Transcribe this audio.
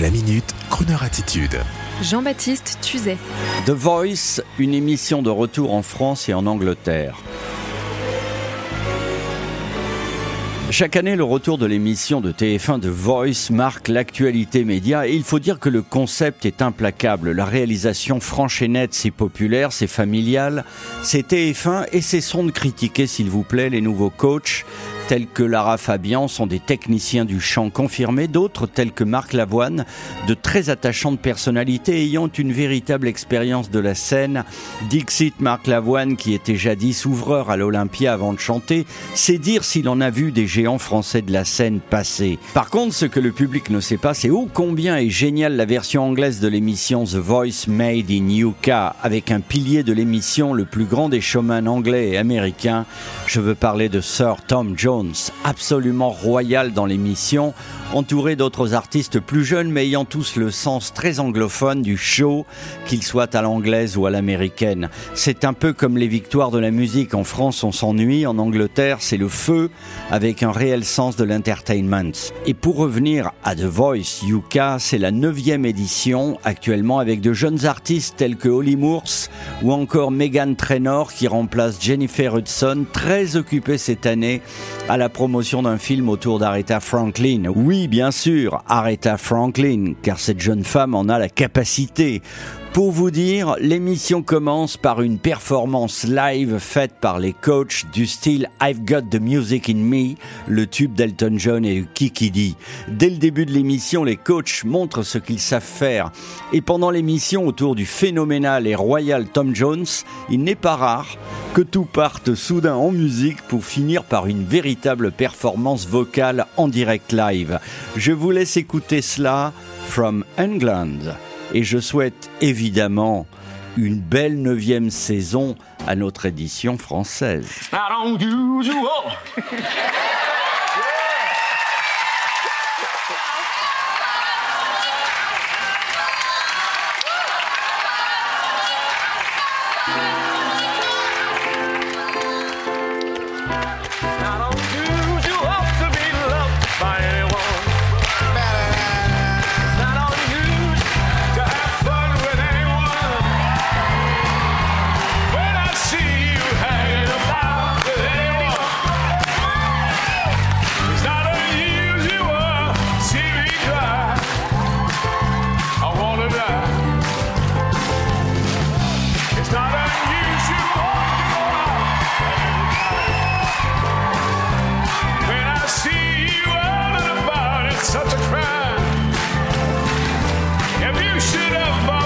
La minute, Kroneur attitude. Jean-Baptiste Tuzet. The Voice, une émission de retour en France et en Angleterre. Chaque année, le retour de l'émission de TF1 The Voice marque l'actualité média et il faut dire que le concept est implacable. La réalisation franche et nette, c'est populaire, c'est familial, c'est TF1 et cessons de critiquer, s'il vous plaît, les nouveaux coachs tels que Lara Fabian sont des techniciens du chant confirmés, d'autres tels que Marc Lavoine, de très attachantes personnalités ayant une véritable expérience de la scène. Dixit Marc Lavoine, qui était jadis ouvreur à l'Olympia avant de chanter, c'est dire s'il en a vu des géants français de la scène passer. Par contre, ce que le public ne sait pas, c'est ô combien est géniale la version anglaise de l'émission The Voice Made in UK, avec un pilier de l'émission le plus grand des showman anglais et américains. Je veux parler de Sir Tom Jones absolument royal dans l'émission, entouré d'autres artistes plus jeunes mais ayant tous le sens très anglophone du show, qu'ils soient à l'anglaise ou à l'américaine. C'est un peu comme les victoires de la musique. En France, on s'ennuie. En Angleterre, c'est le feu avec un réel sens de l'entertainment. Et pour revenir à The Voice UK, c'est la neuvième édition actuellement avec de jeunes artistes tels que Holly Moores ou encore Megan Trainor qui remplace Jennifer Hudson, très occupée cette année à la promotion d'un film autour d'Aretha Franklin. Oui, bien sûr, Aretha Franklin, car cette jeune femme en a la capacité. Pour vous dire, l'émission commence par une performance live faite par les coachs du style I've Got the Music in Me, le tube d'Elton John et de Kikidi. Dès le début de l'émission, les coachs montrent ce qu'ils savent faire. Et pendant l'émission autour du phénoménal et royal Tom Jones, il n'est pas rare que tout parte soudain en musique pour finir par une véritable performance vocale en direct live. Je vous laisse écouter cela from England et je souhaite évidemment une belle neuvième saison à notre édition française. it up, Bob.